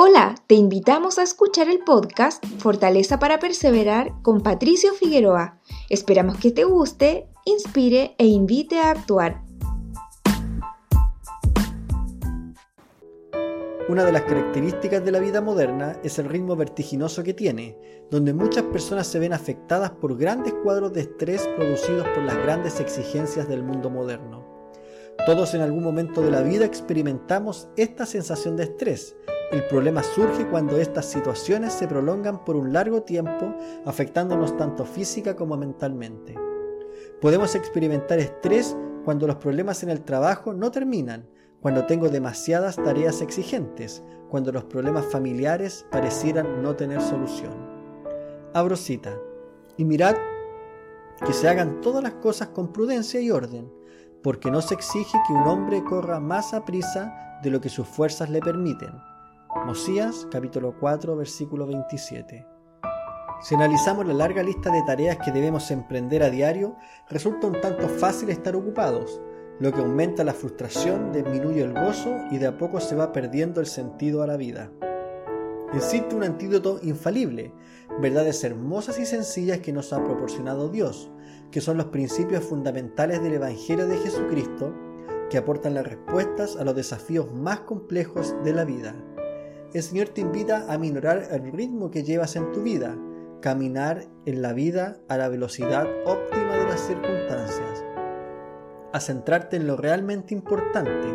Hola, te invitamos a escuchar el podcast Fortaleza para Perseverar con Patricio Figueroa. Esperamos que te guste, inspire e invite a actuar. Una de las características de la vida moderna es el ritmo vertiginoso que tiene, donde muchas personas se ven afectadas por grandes cuadros de estrés producidos por las grandes exigencias del mundo moderno. Todos en algún momento de la vida experimentamos esta sensación de estrés, el problema surge cuando estas situaciones se prolongan por un largo tiempo, afectándonos tanto física como mentalmente. Podemos experimentar estrés cuando los problemas en el trabajo no terminan, cuando tengo demasiadas tareas exigentes, cuando los problemas familiares parecieran no tener solución. Abro cita. Y mirad que se hagan todas las cosas con prudencia y orden, porque no se exige que un hombre corra más a prisa de lo que sus fuerzas le permiten Mosías capítulo 4 versículo 27. Si analizamos la larga lista de tareas que debemos emprender a diario, resulta un tanto fácil estar ocupados, lo que aumenta la frustración, disminuye el gozo y de a poco se va perdiendo el sentido a la vida. Existe un antídoto infalible, verdades hermosas y sencillas que nos ha proporcionado Dios, que son los principios fundamentales del Evangelio de Jesucristo, que aportan las respuestas a los desafíos más complejos de la vida el Señor te invita a minorar el ritmo que llevas en tu vida, caminar en la vida a la velocidad óptima de las circunstancias, a centrarte en lo realmente importante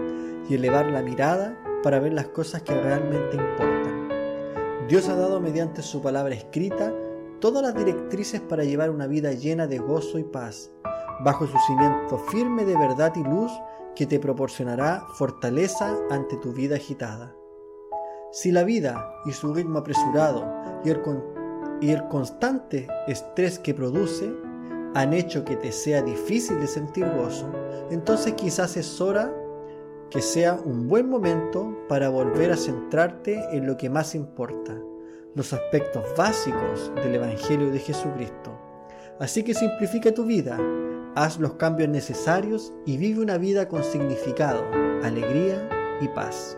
y elevar la mirada para ver las cosas que realmente importan. Dios ha dado mediante su palabra escrita todas las directrices para llevar una vida llena de gozo y paz, bajo su cimiento firme de verdad y luz que te proporcionará fortaleza ante tu vida agitada. Si la vida y su ritmo apresurado y el, y el constante estrés que produce han hecho que te sea difícil de sentir gozo, entonces quizás es hora que sea un buen momento para volver a centrarte en lo que más importa, los aspectos básicos del Evangelio de Jesucristo. Así que simplifica tu vida, haz los cambios necesarios y vive una vida con significado, alegría y paz.